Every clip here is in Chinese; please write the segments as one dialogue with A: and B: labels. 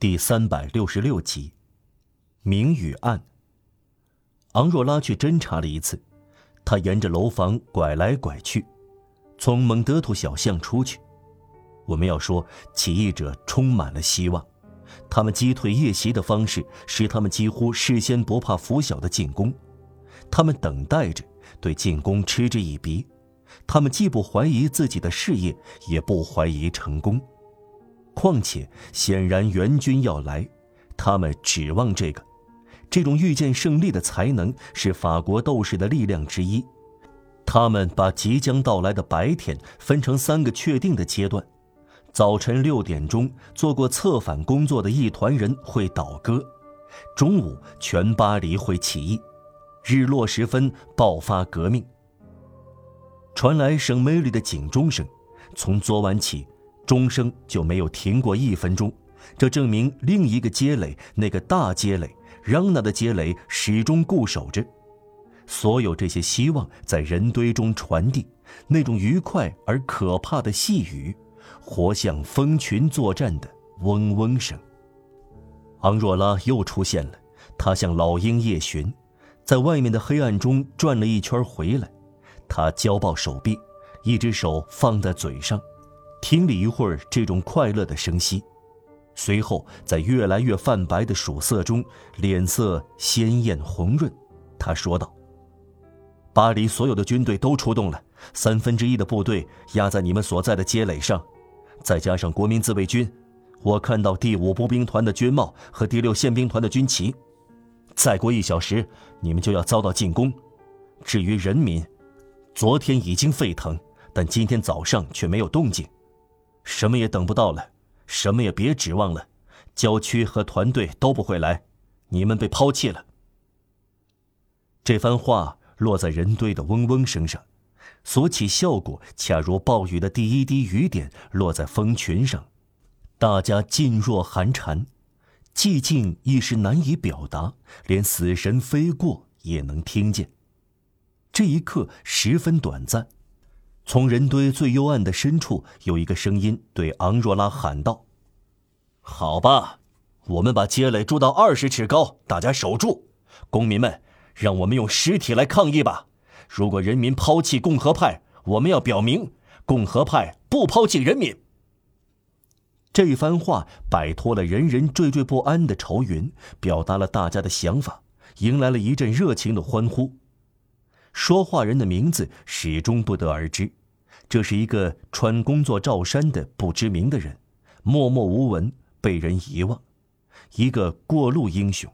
A: 第三百六十六集，明与暗。昂若拉去侦查了一次，他沿着楼房拐来拐去，从蒙德图小巷出去。我们要说，起义者充满了希望，他们击退夜袭的方式使他们几乎事先不怕拂晓的进攻，他们等待着对进攻嗤之以鼻，他们既不怀疑自己的事业，也不怀疑成功。况且，显然援军要来，他们指望这个。这种预见胜利的才能是法国斗士的力量之一。他们把即将到来的白天分成三个确定的阶段：早晨六点钟，做过策反工作的一团人会倒戈；中午，全巴黎会起义；日落时分爆发革命。传来圣梅里的警钟声，从昨晚起。钟声就没有停过一分钟，这证明另一个街垒，那个大街垒，让那的街垒始终固守着。所有这些希望在人堆中传递，那种愉快而可怕的细语，活像蜂群作战的嗡嗡声。昂若拉又出现了，他像老鹰夜巡，在外面的黑暗中转了一圈回来，他交抱手臂，一只手放在嘴上。听了一会儿这种快乐的声息，随后在越来越泛白的曙色中，脸色鲜艳红润。他说道：“巴黎所有的军队都出动了，三分之一的部队压在你们所在的街垒上，再加上国民自卫军，我看到第五步兵团的军帽和第六宪兵团的军旗。再过一小时，你们就要遭到进攻。至于人民，昨天已经沸腾，但今天早上却没有动静。”什么也等不到了，什么也别指望了，郊区和团队都不会来，你们被抛弃了。这番话落在人堆的嗡嗡声上，所起效果恰如暴雨的第一滴雨点落在蜂群上，大家噤若寒蝉，寂静一时难以表达，连死神飞过也能听见。这一刻十分短暂。从人堆最幽暗的深处，有一个声音对昂若拉喊道：“好吧，我们把街垒筑到二十尺高，大家守住。公民们，让我们用尸体来抗议吧！如果人民抛弃共和派，我们要表明共和派不抛弃人民。”这番话摆脱了人人惴惴不安的愁云，表达了大家的想法，迎来了一阵热情的欢呼。说话人的名字始终不得而知。这是一个穿工作罩衫的不知名的人，默默无闻，被人遗忘，一个过路英雄。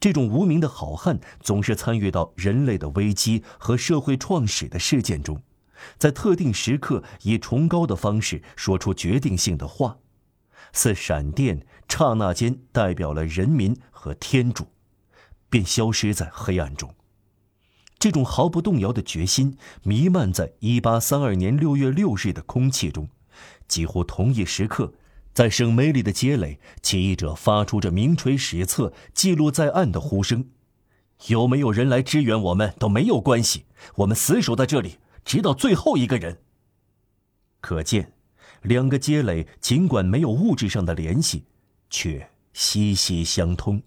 A: 这种无名的好汉总是参与到人类的危机和社会创始的事件中，在特定时刻以崇高的方式说出决定性的话，似闪电，刹那间代表了人民和天主，便消失在黑暗中。这种毫不动摇的决心弥漫在1832年6月6日的空气中，几乎同一时刻，在圣梅里的街垒，起义者发出着名垂史册、记录在案的呼声：“有没有人来支援我们都没有关系，我们死守在这里，直到最后一个人。”可见，两个街垒尽管没有物质上的联系，却息息相通。